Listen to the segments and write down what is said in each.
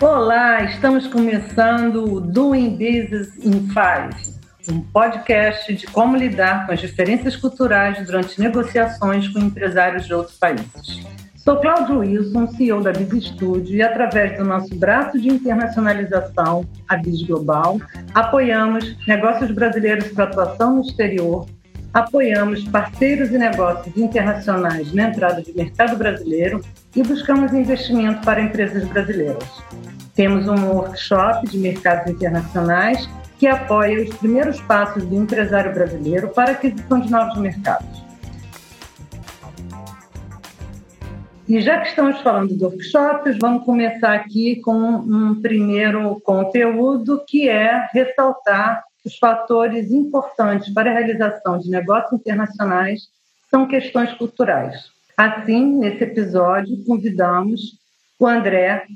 Olá, estamos começando o Doing Business in Five, um podcast de como lidar com as diferenças culturais durante negociações com empresários de outros países. Sou Cláudio Wilson, CEO da Biz Studio, e através do nosso braço de internacionalização, a Biz Global, apoiamos negócios brasileiros para atuação no exterior, apoiamos parceiros e negócios internacionais na entrada de mercado brasileiro e buscamos investimento para empresas brasileiras. Temos um workshop de mercados internacionais que apoia os primeiros passos do empresário brasileiro para a aquisição de novos mercados. E já que estamos falando de workshops, vamos começar aqui com um primeiro conteúdo que é ressaltar os fatores importantes para a realização de negócios internacionais são questões culturais. Assim, nesse episódio, convidamos o André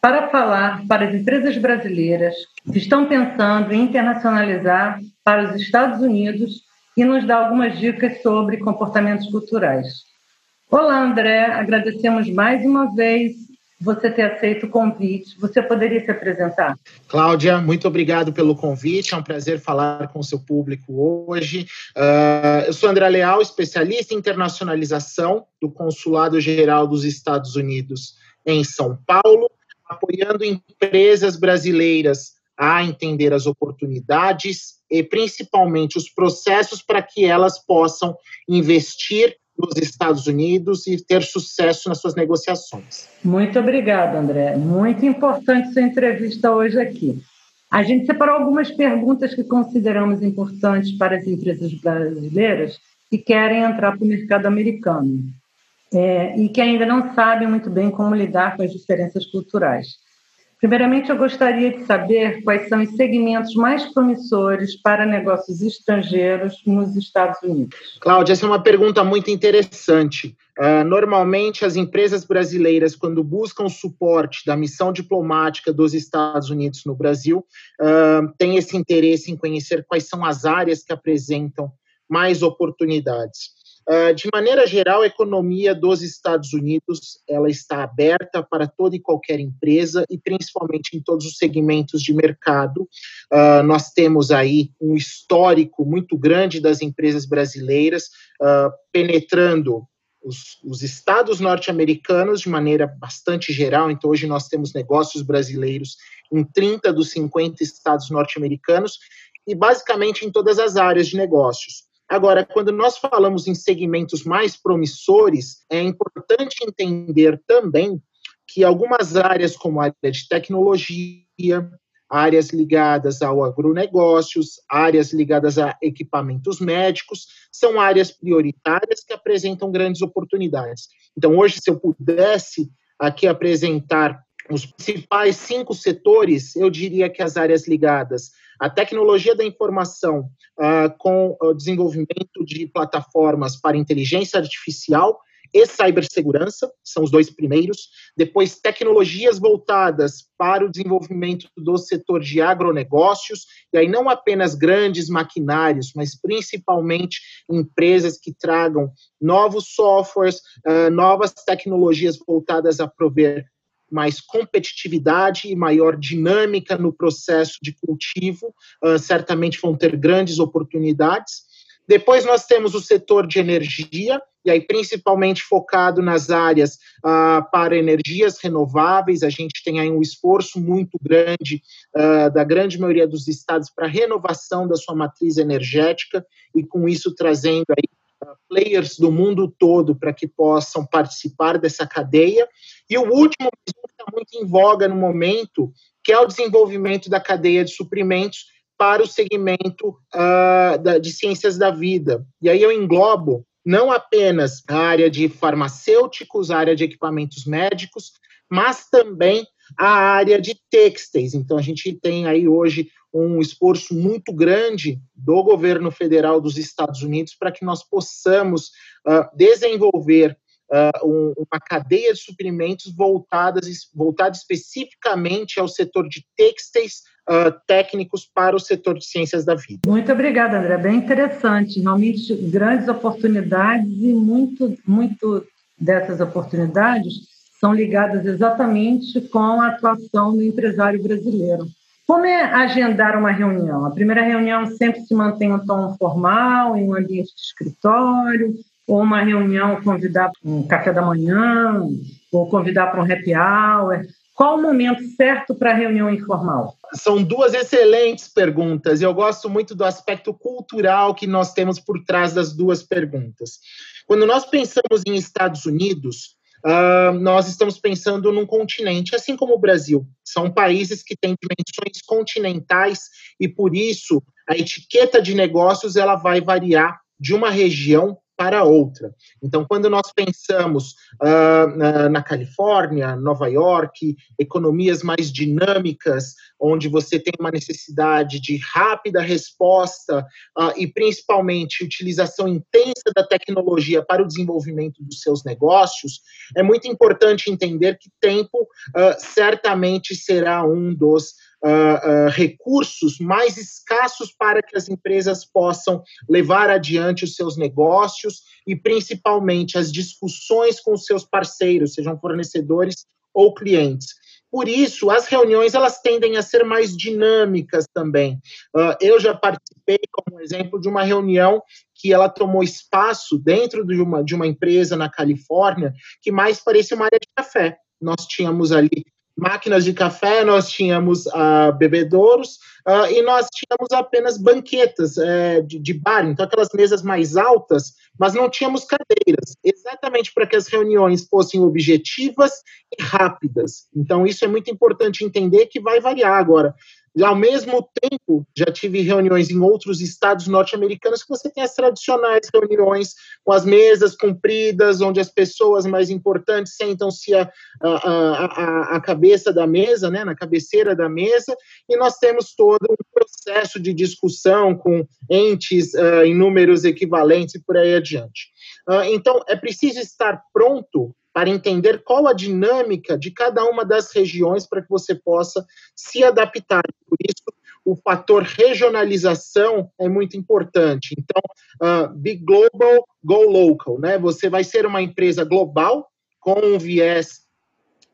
para falar para as empresas brasileiras que estão pensando em internacionalizar para os Estados Unidos e nos dar algumas dicas sobre comportamentos culturais. Olá, André. Agradecemos mais uma vez você ter aceito o convite. Você poderia se apresentar? Cláudia, muito obrigado pelo convite. É um prazer falar com o seu público hoje. Uh, eu sou André Leal, especialista em internacionalização do Consulado Geral dos Estados Unidos em São Paulo, apoiando empresas brasileiras a entender as oportunidades e principalmente os processos para que elas possam investir nos Estados Unidos e ter sucesso nas suas negociações. Muito obrigada, André. Muito importante sua entrevista hoje aqui. A gente separou algumas perguntas que consideramos importantes para as empresas brasileiras que querem entrar para o mercado americano é, e que ainda não sabem muito bem como lidar com as diferenças culturais. Primeiramente, eu gostaria de saber quais são os segmentos mais promissores para negócios estrangeiros nos Estados Unidos. Cláudia, essa é uma pergunta muito interessante. Uh, normalmente, as empresas brasileiras, quando buscam suporte da missão diplomática dos Estados Unidos no Brasil, uh, têm esse interesse em conhecer quais são as áreas que apresentam mais oportunidades. Uh, de maneira geral, a economia dos Estados Unidos ela está aberta para toda e qualquer empresa e principalmente em todos os segmentos de mercado. Uh, nós temos aí um histórico muito grande das empresas brasileiras uh, penetrando os, os, estados norte-americanos de maneira bastante geral. Então, hoje nós temos negócios brasileiros em 30 dos 50 estados norte-americanos e basicamente em todas as áreas de negócios. Agora, quando nós falamos em segmentos mais promissores, é importante entender também que algumas áreas, como a área de tecnologia, áreas ligadas ao agronegócios, áreas ligadas a equipamentos médicos, são áreas prioritárias que apresentam grandes oportunidades. Então, hoje, se eu pudesse aqui apresentar os principais cinco setores, eu diria que as áreas ligadas à tecnologia da informação, uh, com o desenvolvimento de plataformas para inteligência artificial e cibersegurança, são os dois primeiros. Depois, tecnologias voltadas para o desenvolvimento do setor de agronegócios, e aí não apenas grandes maquinários, mas principalmente empresas que tragam novos softwares, uh, novas tecnologias voltadas a prover mais competitividade e maior dinâmica no processo de cultivo, uh, certamente vão ter grandes oportunidades. Depois nós temos o setor de energia, e aí principalmente focado nas áreas uh, para energias renováveis. A gente tem aí um esforço muito grande uh, da grande maioria dos estados para renovação da sua matriz energética, e com isso trazendo aí players do mundo todo para que possam participar dessa cadeia. E o último, que está muito em voga no momento, que é o desenvolvimento da cadeia de suprimentos para o segmento uh, da, de ciências da vida. E aí eu englobo não apenas a área de farmacêuticos, a área de equipamentos médicos, mas também a área de têxteis. Então, a gente tem aí hoje um esforço muito grande do governo federal dos Estados Unidos para que nós possamos uh, desenvolver uh, um, uma cadeia de suprimentos voltadas, voltada especificamente ao setor de têxteis uh, técnicos para o setor de ciências da vida. Muito obrigada, André. Bem interessante. Realmente grandes oportunidades e muito, muito dessas oportunidades são ligadas exatamente com a atuação do empresário brasileiro. Como é agendar uma reunião? A primeira reunião sempre se mantém um tom formal, em um ambiente de escritório, ou uma reunião convidar para um café da manhã, ou convidar para um happy hour. Qual o momento certo para a reunião informal? São duas excelentes perguntas eu gosto muito do aspecto cultural que nós temos por trás das duas perguntas. Quando nós pensamos em Estados Unidos, uh, nós estamos pensando num continente, assim como o Brasil. São países que têm dimensões continentais e, por isso, a etiqueta de negócios ela vai variar de uma região para outra. Então, quando nós pensamos uh, na, na, Califórnia, Nova York, economias mais dinâmicas, onde você tem uma necessidade de rápida resposta uh, e principalmente utilização intensa da tecnologia para o desenvolvimento dos seus negócios, é muito importante entender que tempo uh, certamente será um dos uh, uh, recursos mais escassos para que as empresas possam levar adiante os seus negócios e, principalmente, as discussões com os seus parceiros, sejam fornecedores ou clientes. Por isso, as reuniões elas tendem a ser mais dinâmicas também. Uh, eu já participei, como exemplo, de uma reunião que ela tomou espaço dentro de uma, de uma empresa na Califórnia que mais parecia uma área de café. Nós tínhamos ali máquinas de café, nós tínhamos uh, bebedouros uh, e nós tínhamos apenas banquetas uh, de, de, bar, então aquelas mesas mais altas, mas não tínhamos cadeiras, exatamente para que as reuniões fossem objetivas e rápidas. Então isso é muito importante entender que vai variar agora. Ao mesmo tempo, já tive reuniões em outros estados norte-americanos que você tem as tradicionais reuniões com as mesas compridas, onde as pessoas mais importantes sentam-se a, a, a, a, cabeça da mesa, né, na cabeceira da mesa, e nós temos todo um processo de discussão com entes uh, em números equivalentes e por aí adiante. Uh, então, é preciso estar pronto para entender qual a dinâmica de cada uma das regiões para que você possa se adaptar. Por isso, o fator regionalização é muito importante. Então, uh, be global, go local, né? Você vai ser uma empresa global com um viés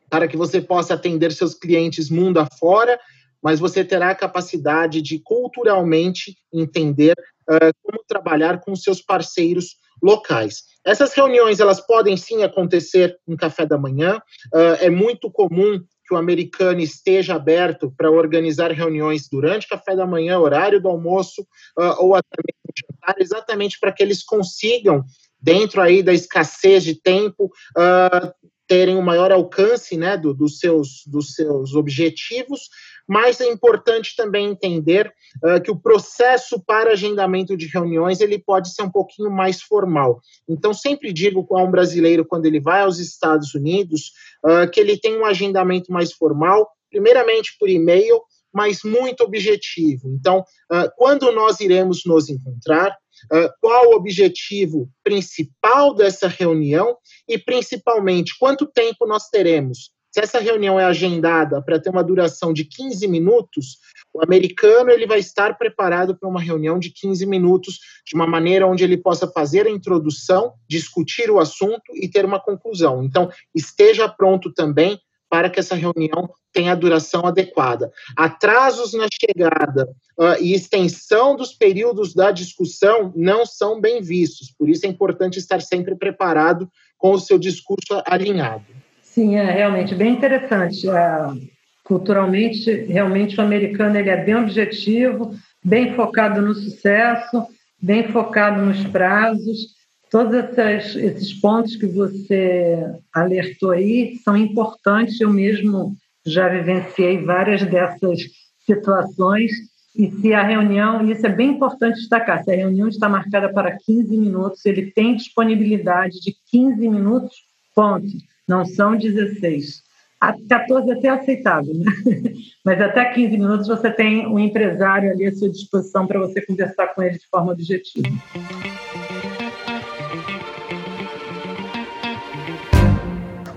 para que você possa atender seus clientes mundo afora, mas você terá a capacidade de culturalmente entender uh, como trabalhar com seus parceiros locais. Essas reuniões elas podem sim acontecer em café da manhã. Uh, é muito comum que o americano esteja aberto para organizar reuniões durante café da manhã, horário do almoço uh, ou até mesmo jantar, exatamente para que eles consigam, dentro aí da escassez de tempo, uh, terem um maior alcance né, do, dos, seus, dos seus objetivos, mas é importante também entender uh, que o processo para agendamento de reuniões ele pode ser um pouquinho mais formal. Então, sempre digo a um brasileiro, quando ele vai aos Estados Unidos, uh, que ele tem um agendamento mais formal, primeiramente por e-mail, mas muito objetivo. Então, uh, quando nós iremos nos encontrar, uh, qual o objetivo principal dessa reunião e, principalmente, quanto tempo nós teremos se essa reunião é agendada para ter uma duração de 15 minutos, o americano ele vai estar preparado para uma reunião de 15 minutos, de uma maneira onde ele possa fazer a introdução, discutir o assunto e ter uma conclusão. Então, esteja pronto também para que essa reunião tenha a duração adequada. Atrasos na chegada uh, e extensão dos períodos da discussão não são bem vistos, por isso é importante estar sempre preparado com o seu discurso alinhado. Sim, é realmente bem interessante. É, culturalmente, realmente o americano ele é bem objetivo, bem focado no sucesso, bem focado nos prazos. Todos esses, esses pontos que você alertou aí são importantes. Eu mesmo já vivenciei várias dessas situações. E se a reunião, isso é bem importante destacar, se a reunião está marcada para 15 minutos, ele tem disponibilidade de 15 minutos, ponto não são 16. A 14 até é aceitável, né? mas até 15 minutos você tem um empresário ali à sua disposição para você conversar com ele de forma objetiva.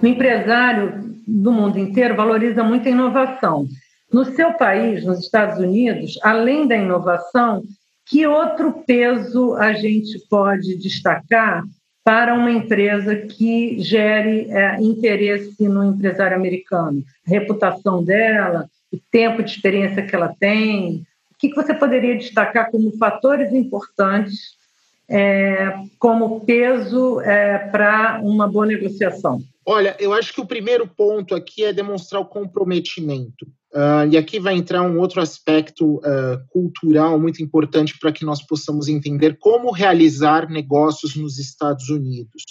O empresário do mundo inteiro valoriza muito a inovação. No seu país, nos Estados Unidos, além da inovação, que outro peso a gente pode destacar para uma empresa que gere é, interesse no empresário americano? A reputação dela, o tempo de experiência que ela tem? O que você poderia destacar como fatores importantes, é, como peso é, para uma boa negociação? Olha, eu acho que o primeiro ponto aqui é demonstrar o comprometimento. Uh, e aqui vai entrar um outro aspecto uh, cultural muito importante para que nós possamos entender como realizar negócios nos Estados Unidos.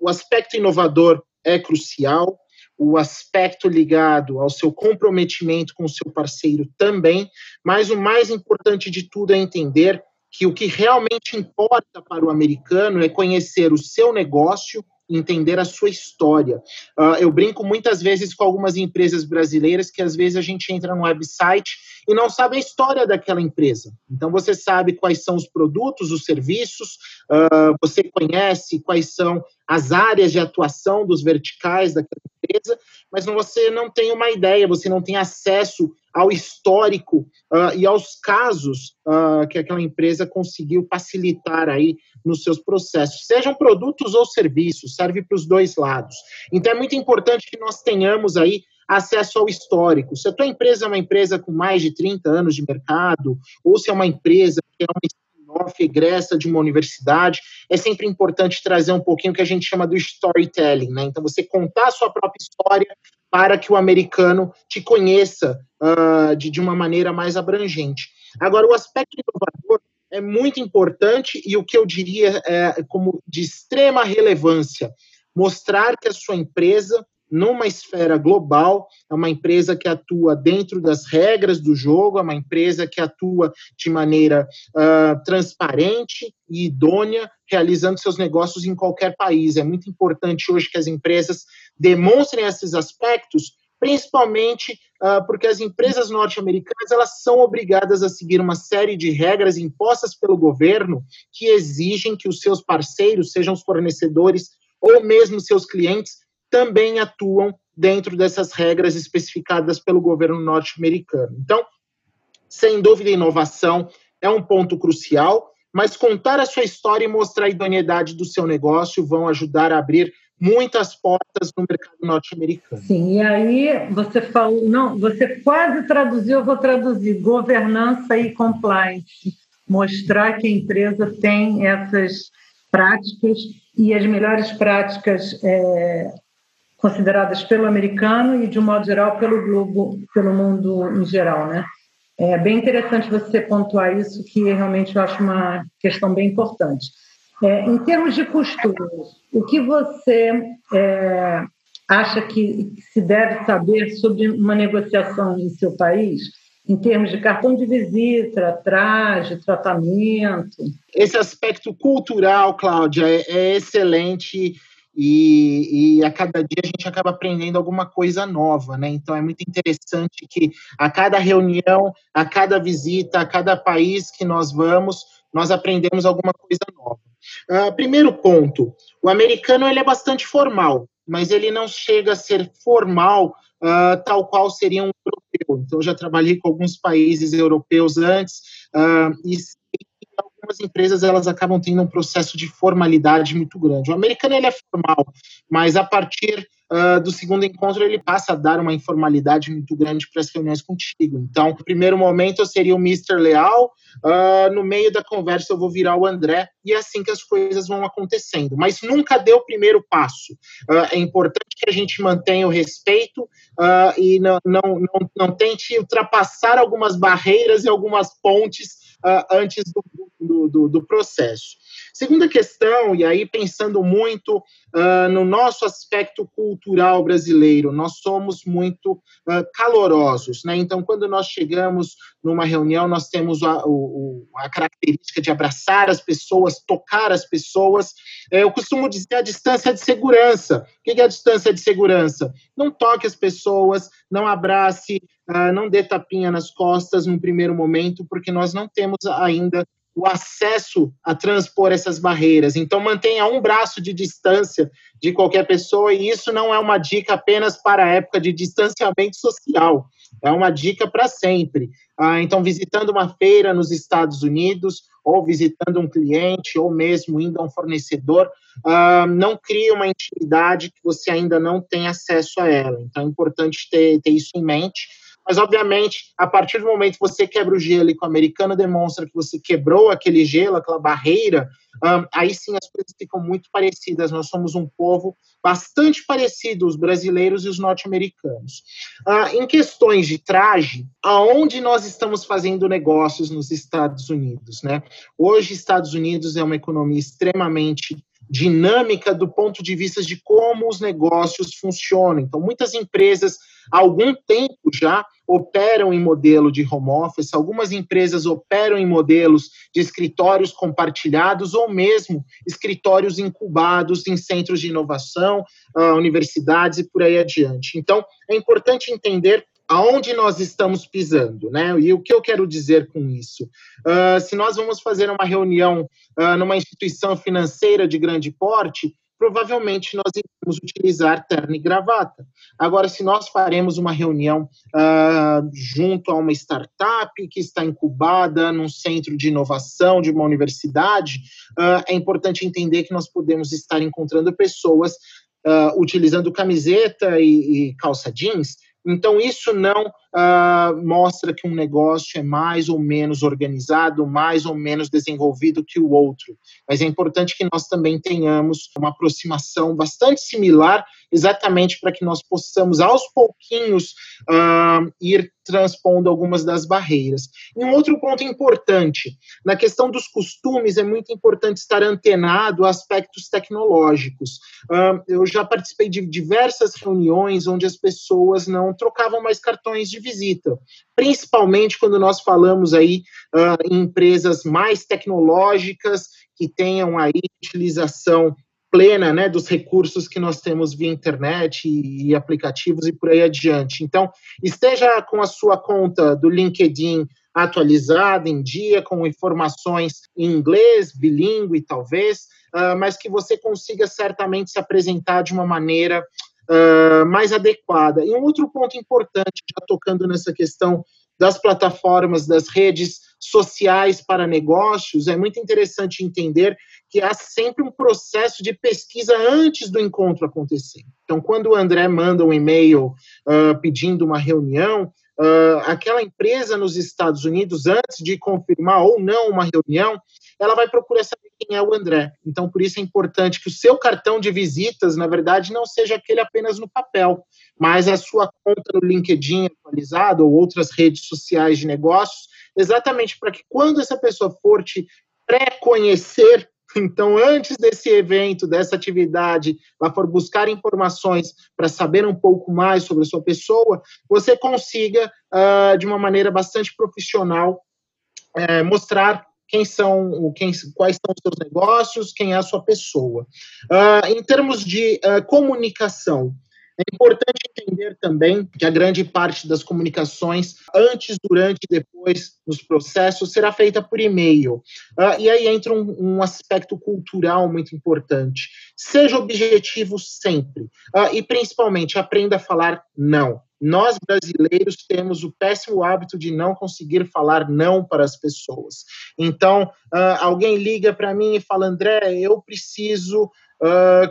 O aspecto inovador é crucial, o aspecto ligado ao seu comprometimento com o seu parceiro também, mas o mais importante de tudo é entender que o que realmente importa para o americano é conhecer o seu negócio, entender a sua história. Uh, eu brinco muitas vezes com algumas empresas brasileiras que às vezes a gente entra no website e não sabe a história daquela empresa. Então você sabe quais são os produtos, os serviços, uh, você conhece quais são as áreas de atuação dos verticais daquela empresa, mas você não tem uma ideia, você não tem acesso ao histórico uh, e aos casos uh, que aquela empresa conseguiu facilitar aí nos seus processos, sejam produtos ou serviços, serve para os dois lados. Então é muito importante que nós tenhamos aí acesso ao histórico. Se a tua empresa é uma empresa com mais de 30 anos de mercado, ou se é uma empresa que é uma spin-off egressa de uma universidade, é sempre importante trazer um pouquinho o que a gente chama do storytelling, né? Então, você contar a sua própria história para que o americano te conheça uh, de, de uma maneira mais abrangente. Agora, o aspecto inovador é muito importante e o que eu diria é como de extrema relevância, mostrar que a sua empresa numa esfera global, é uma empresa que atua dentro das regras do jogo, é uma empresa que atua de maneira uh, transparente e idônea, realizando seus negócios em qualquer país. É muito importante hoje que as empresas demonstrem esses aspectos, principalmente uh, porque as empresas norte-americanas elas são obrigadas a seguir uma série de regras impostas pelo governo que exigem que os seus parceiros, sejam os fornecedores ou mesmo seus clientes, também atuam dentro dessas regras especificadas pelo governo norte-americano. Então, sem dúvida, inovação é um ponto crucial, mas contar a sua história e mostrar a idoneidade do seu negócio vão ajudar a abrir muitas portas no mercado norte-americano. Sim, e aí você falou, não, você quase traduziu, eu vou traduzir, governança e compliance, mostrar que a empresa tem essas práticas e as melhores práticas é, consideradas pelo americano e, de um modo geral, pelo globo, pelo mundo em geral, né? É bem interessante você pontuar isso, que realmente eu acho uma questão bem importante. É, em termos de costumes, o que você é, acha que se deve saber sobre uma negociação em seu país, em termos de cartão de visita, traje, tratamento? Esse aspecto cultural, Cláudia, é, é excelente e, e, a cada dia a gente acaba aprendendo alguma coisa nova, né? Então é muito interessante que a cada reunião, a cada visita, a cada país que nós vamos, nós aprendemos alguma coisa nova. Uh, primeiro ponto, o americano ele é bastante formal, mas ele não chega a ser formal uh, tal qual seria um europeu. Então eu já trabalhei com alguns países europeus antes uh, e algumas empresas elas acabam tendo um processo de formalidade muito grande. O americano ele é formal, mas a partir uh, do segundo encontro ele passa a dar uma informalidade muito grande para as reuniões contigo. Então, no primeiro momento eu seria o Mr. Leal, uh, no meio da conversa eu vou virar o André, e é assim que as coisas vão acontecendo. Mas nunca dê o primeiro passo. Uh, é importante que a gente mantenha o respeito e não, não, não, não tente ultrapassar algumas barreiras e algumas pontes antes do, do, do, do processo. Segunda questão, e aí pensando muito uh, no nosso aspecto cultural brasileiro, nós somos muito uh, calorosos, né? Então, quando nós chegamos numa reunião, nós temos a, o, a característica de abraçar as pessoas, tocar as pessoas. É, eu costumo dizer a distância de segurança. O que é a distância de segurança? Não toque as pessoas, não abrace, uh, não dê tapinha nas costas no primeiro momento, porque nós não temos ainda o acesso a transpor essas barreiras. Então, mantenha um braço de distância de qualquer pessoa, e isso não é uma dica apenas para a época de distanciamento social. É uma dica para sempre. Ah, então, visitando uma feira nos Estados Unidos, ou visitando um cliente, ou mesmo indo a um fornecedor, ah, não crie uma intimidade que você ainda não tem acesso a ela. Então, é importante ter, ter isso em mente mas, obviamente, a partir do momento que você quebra o gelo e que o americano demonstra que você quebrou aquele gelo, aquela barreira, um, aí sim as coisas ficam muito parecidas. Nós somos um povo bastante parecido, os brasileiros e os norte-americanos. Uh, em questões de traje, aonde nós estamos fazendo negócios nos Estados Unidos? Né? Hoje, Estados Unidos é uma economia extremamente dinâmica do ponto de vista de como os negócios funcionam. Então, muitas empresas, há algum tempo já, operam em modelo de home office, algumas empresas operam em modelos de escritórios compartilhados ou mesmo escritórios incubados em centros de inovação, uh, universidades e por aí adiante. Então, é importante entender aonde nós estamos pisando, né? E o que eu quero dizer com isso? Uh, se nós vamos fazer uma reunião uh, numa instituição financeira de grande porte, provavelmente nós iremos utilizar terno e gravata. Agora, se nós faremos uma reunião uh, junto a uma startup que está incubada num centro de inovação de uma universidade, é importante entender que nós podemos estar encontrando pessoas utilizando camiseta e, e calça jeans então, isso não uh, mostra que um negócio é mais ou menos organizado, mais ou menos desenvolvido que o outro. Mas é importante que nós também tenhamos uma aproximação bastante similar, exatamente para que nós possamos, aos pouquinhos, uh, ir transpondo algumas das barreiras. E um outro ponto importante, na questão dos costumes, é muito importante estar antenado a aspectos tecnológicos. Uh, eu já participei de diversas reuniões onde as pessoas não trocavam mais cartões de visita, principalmente quando nós falamos aí uh, em empresas mais tecnológicas que tenham aí utilização plena né, dos recursos que nós temos via internet e, e aplicativos e por aí adiante. Então, esteja com a sua conta do LinkedIn atualizada, em dia, com informações em inglês, bilíngue talvez, uh, mas que você consiga certamente se apresentar de uma maneira uh, mais adequada. E um outro ponto importante, já tocando nessa questão das plataformas, das redes sociais para negócios, é muito interessante entender que há sempre um processo de pesquisa antes do encontro acontecer. Então, quando o André manda um e-mail uh, pedindo uma reunião, uh, aquela empresa nos Estados Unidos, antes de confirmar ou não uma reunião, ela vai procurar saber quem é o André. Então, por isso é importante que o seu cartão de visitas, na verdade, não seja aquele apenas no papel, mas a sua conta no LinkedIn atualizado ou outras redes sociais de negócios, exatamente para que quando essa pessoa for te pré-conhecer, então, antes desse evento, dessa atividade, ela for buscar informações para saber um pouco mais sobre a sua pessoa, você consiga, uh, de uma maneira bastante profissional, uh, mostrar quem são, quem, quais são os seus negócios, quem é a sua pessoa. Uh, em termos de uh, comunicação, é importante entender também que a grande parte das comunicações, antes, durante e depois nos processos, será feita por e-mail. Uh, e aí entra um, um, aspecto cultural muito importante. Seja objetivo sempre. Uh, e principalmente, aprenda a falar não. Nós, brasileiros, temos o péssimo hábito de não conseguir falar não para as pessoas. Então, uh, alguém liga para mim e fala: André, eu preciso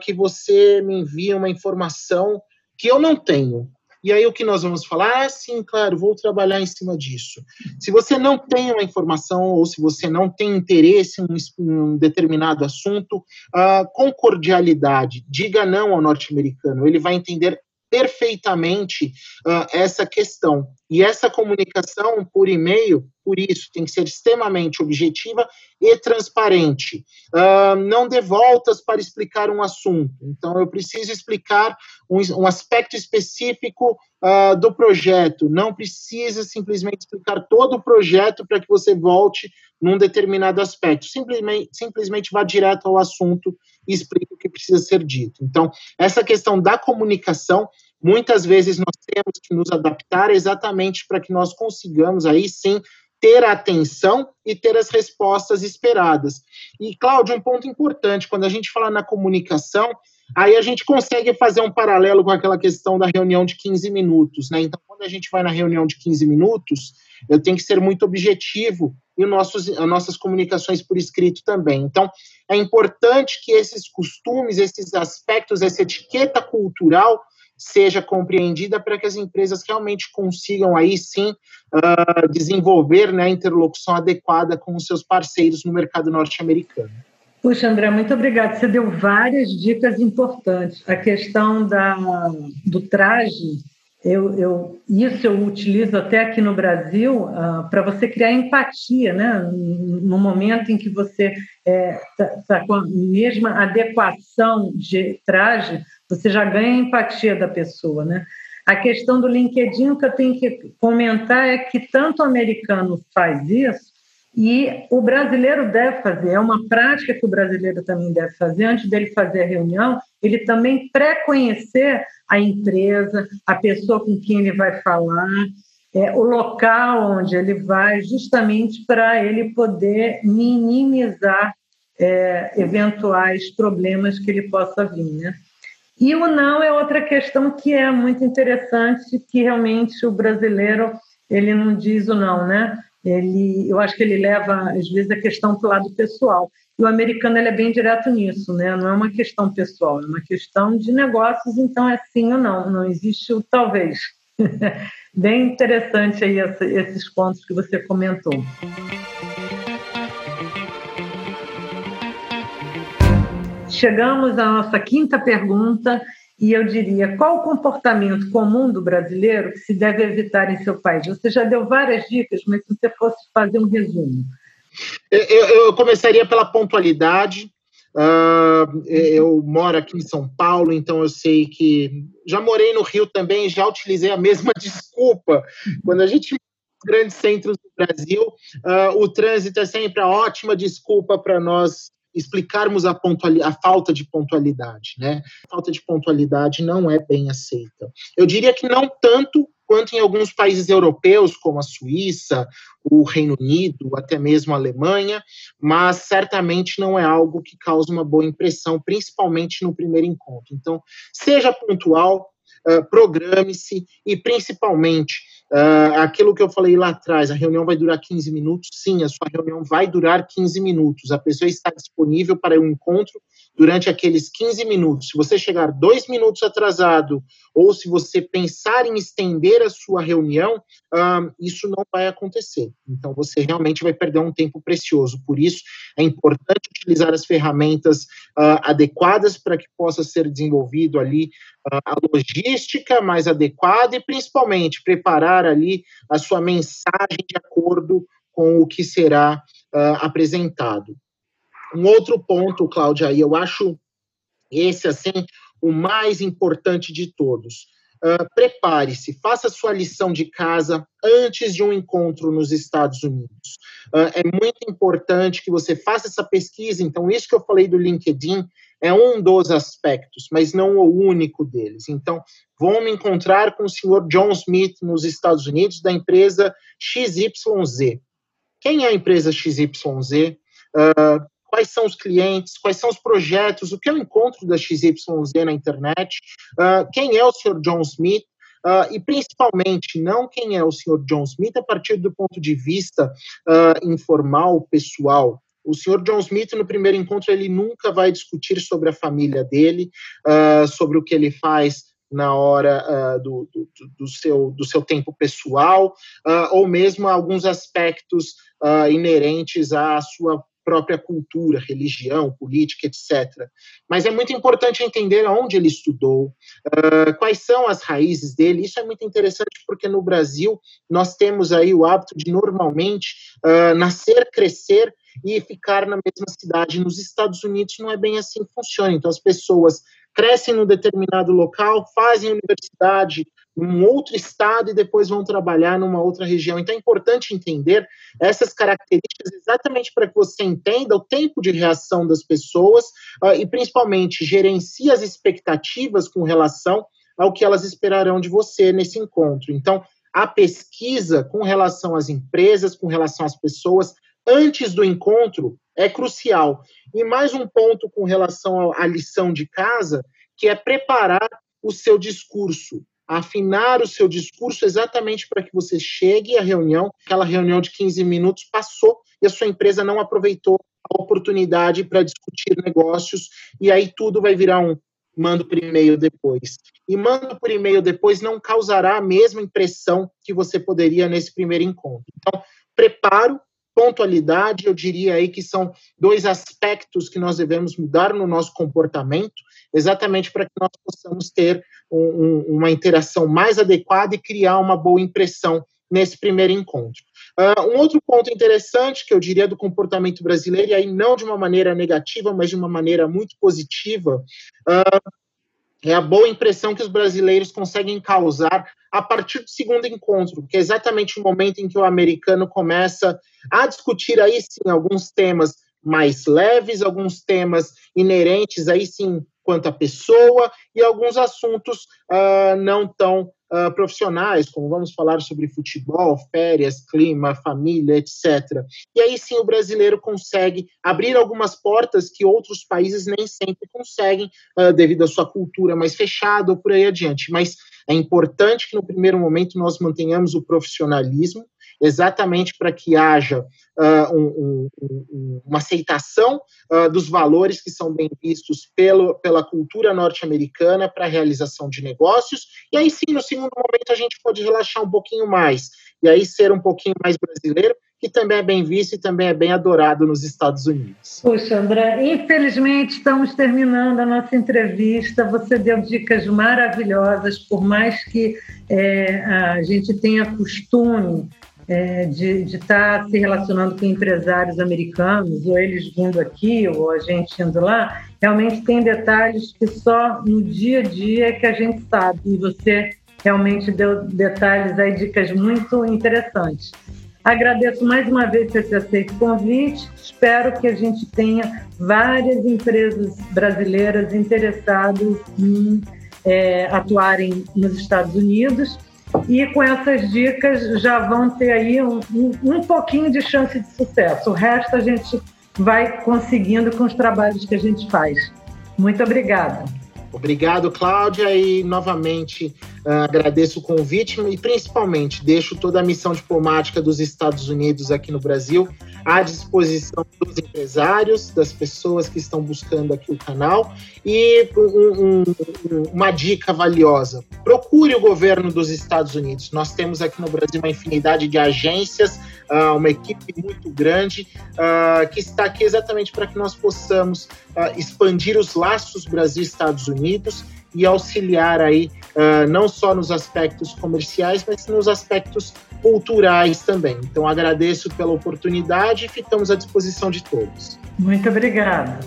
que você me envie uma informação que eu não tenho. E aí o que nós vamos falar? Ah, sim, claro, vou trabalhar em cima disso. Se você não tem uma informação ou se você não tem interesse em um, determinado assunto, uh, com cordialidade, diga não ao norte-americano. Ele vai entender perfeitamente uh, essa questão. E essa comunicação por e-mail, por isso, tem que ser extremamente objetiva e transparente. Uh, não dê voltas para explicar um assunto. Então, eu preciso explicar um, um aspecto específico uh, do projeto. Não precisa simplesmente explicar todo o projeto para que você volte num determinado aspecto. Simplesmente, simplesmente vá direto ao assunto e explique o que precisa ser dito. Então, essa questão da comunicação Muitas vezes nós temos que nos adaptar exatamente para que nós consigamos aí sim ter a atenção e ter as respostas esperadas. E, Cláudio, um ponto importante, quando a gente fala na comunicação, Aí a gente consegue fazer um paralelo com aquela questão da reunião de 15 minutos, né? Então, quando a gente vai na reunião de 15 minutos, eu tenho que ser muito objetivo e nossos, as nossas comunicações por escrito também. Então, é importante que esses costumes, esses aspectos, essa etiqueta cultural seja compreendida para que as empresas realmente consigam aí sim uh, desenvolver né, a interlocução adequada com os seus parceiros no mercado norte-americano. Puxa, André, muito obrigada. Você deu várias dicas importantes. A questão da, do traje, eu, eu, isso eu utilizo até aqui no Brasil uh, para você criar empatia, né? No momento em que você está é, tá, tá com a mesma adequação de traje, você já ganha a empatia da pessoa, né? A questão do LinkedIn, que eu tenho que comentar é que tanto o americano faz isso, e o brasileiro deve fazer, é uma prática que o brasileiro também deve fazer, antes dele fazer a reunião, ele também pré-conhecer a empresa, a pessoa com quem ele vai falar, é, o local onde ele vai, justamente para ele poder minimizar é, eventuais problemas que ele possa vir. Né? E o não é outra questão que é muito interessante, que realmente o brasileiro ele não diz o não, né? ele, eu acho que ele leva, às vezes, a questão para o lado pessoal. E o americano ele é bem direto nisso, né? Não é uma questão pessoal, é uma questão de negócios, então é sim ou não, não existe o talvez. bem interessante aí esses pontos que você comentou. Chegamos à nossa quinta pergunta, e eu diria, qual o comportamento comum do brasileiro que se deve evitar em seu país? Você já deu várias dicas, mas se você fosse fazer um resumo. Eu, eu começaria pela pontualidade. Uh, eu moro aqui em São Paulo, então eu sei que já morei no Rio também, já utilizei a mesma desculpa. Quando a gente grandes centros do Brasil, uh, o trânsito é sempre a ótima desculpa para nós explicarmos a, a falta de pontualidade, né? A falta de pontualidade não é bem aceita. Eu diria que não tanto quanto em alguns países europeus, como a Suíça, o Reino Unido, até mesmo a Alemanha, mas certamente não é algo que causa uma boa impressão, principalmente no primeiro encontro. Então, seja pontual, programe-se e, principalmente, Uh, aquilo que eu falei lá atrás, a reunião vai durar 15 minutos? Sim, a sua reunião vai durar 15 minutos. A pessoa está disponível para o um encontro durante aqueles 15 minutos. Se você chegar dois minutos atrasado, ou se você pensar em estender a sua reunião, uh, isso não vai acontecer. Então, você realmente vai perder um tempo precioso. Por isso, é importante utilizar as ferramentas uh, adequadas para que possa ser desenvolvido ali a logística mais adequada e, principalmente, preparar ali a sua mensagem de acordo com o que será uh, apresentado. Um outro ponto, Cláudia, aí eu acho esse, assim, o mais importante de todos. Uh, Prepare-se, faça sua lição de casa antes de um encontro nos Estados Unidos. Uh, é muito importante que você faça essa pesquisa. Então, isso que eu falei do LinkedIn é um dos aspectos, mas não o único deles. Então, vou me encontrar com o senhor John Smith nos Estados Unidos, da empresa XYZ. Quem é a empresa XYZ? Uh, quais são os clientes, quais são os projetos, o que o encontro da XYZ na internet, uh, quem é o senhor John Smith, Uh, e principalmente não quem é o senhor John Smith a partir do ponto de vista uh, informal, pessoal. O senhor John Smith, no primeiro encontro, ele nunca vai discutir sobre a família dele, uh, sobre o que ele faz na hora do, do, do, seu, do seu tempo pessoal, ou mesmo alguns aspectos inerentes à sua própria cultura, religião, política, etc. Mas é muito importante entender onde ele estudou, uh, quais são as raízes dele. Isso é muito interessante porque no Brasil nós temos aí o hábito de normalmente uh, nascer, crescer e ficar na mesma cidade. Nos Estados Unidos não é bem assim que funciona. Então as pessoas crescem num determinado local, fazem universidade num outro estado e depois vão trabalhar numa outra região. Então é importante entender essas características exatamente para que você entenda o tempo de reação das pessoas uh, e principalmente gerencie as expectativas com relação ao que elas esperarão de você nesse encontro. Então, a pesquisa com relação às empresas, com relação às pessoas, antes do encontro é crucial. E mais um ponto com relação à lição de casa, que é preparar o seu discurso, afinar o seu discurso exatamente para que você chegue à reunião, aquela reunião de 15 minutos passou e a sua empresa não aproveitou a oportunidade para discutir negócios e aí tudo vai virar um mando por e-mail depois. E mando por e-mail depois não causará a mesma impressão que você poderia nesse primeiro encontro. Então, preparo, pontualidade, eu diria aí que são dois aspectos que nós devemos mudar no nosso comportamento, exatamente para que nós possamos ter um, um, uma interação mais adequada e criar uma boa impressão nesse primeiro encontro. Uh, um outro ponto interessante que eu diria do comportamento brasileiro, e aí não de uma maneira negativa, mas de uma maneira muito positiva, uh, é a boa impressão que os brasileiros conseguem causar a partir do segundo encontro, que é exatamente o momento em que o americano começa a discutir aí sim alguns temas mais leves, alguns temas inerentes aí sim quanto à pessoa e alguns assuntos uh, não tão uh, profissionais, como vamos falar sobre futebol, férias, clima, família, etc. E aí sim o brasileiro consegue abrir algumas portas que outros países nem sempre conseguem, uh, devido à sua cultura mais fechada ou por aí adiante. Mas é importante que no primeiro momento nós mantenhamos o profissionalismo, exatamente para que haja uh, um, um, uma aceitação uh, dos valores que são bem vistos pelo, pela cultura norte-americana para a realização de negócios. E aí sim, no segundo momento, a gente pode relaxar um pouquinho mais e aí ser um pouquinho mais brasileiro, que também é bem visto e também é bem adorado nos Estados Unidos. Puxa, André, infelizmente estamos terminando a nossa entrevista. Você deu dicas maravilhosas, por mais que é, a gente tenha costume é, de estar tá se relacionando com empresários americanos, ou eles vindo aqui, ou a gente indo lá, realmente tem detalhes que só no dia a dia que a gente sabe. E você realmente deu detalhes aí, dicas muito interessantes. Agradeço mais uma vez por ter aceito o convite. Espero que a gente tenha várias empresas brasileiras interessadas em é, atuarem nos Estados Unidos e com essas dicas já vão ter aí um, um, um pouquinho de chance de sucesso. O resto a gente vai conseguindo com os trabalhos que a gente faz. Muito obrigada. Obrigado, Cláudia, e novamente agradeço o convite e principalmente deixo toda a missão diplomática dos Estados Unidos aqui no Brasil à disposição dos empresários, das pessoas que estão buscando aqui o canal. E um, um, uma dica valiosa: procure o governo dos Estados Unidos. Nós temos aqui no Brasil uma infinidade de agências, uh, uma equipe muito grande uh, que está aqui exatamente para que nós possamos expandir os laços Brasil-Estados Unidos e auxiliar aí uh, não só nos aspectos comerciais, mas nos aspectos culturais também. Então agradeço pela oportunidade e ficamos à disposição de todos. Muito obrigada.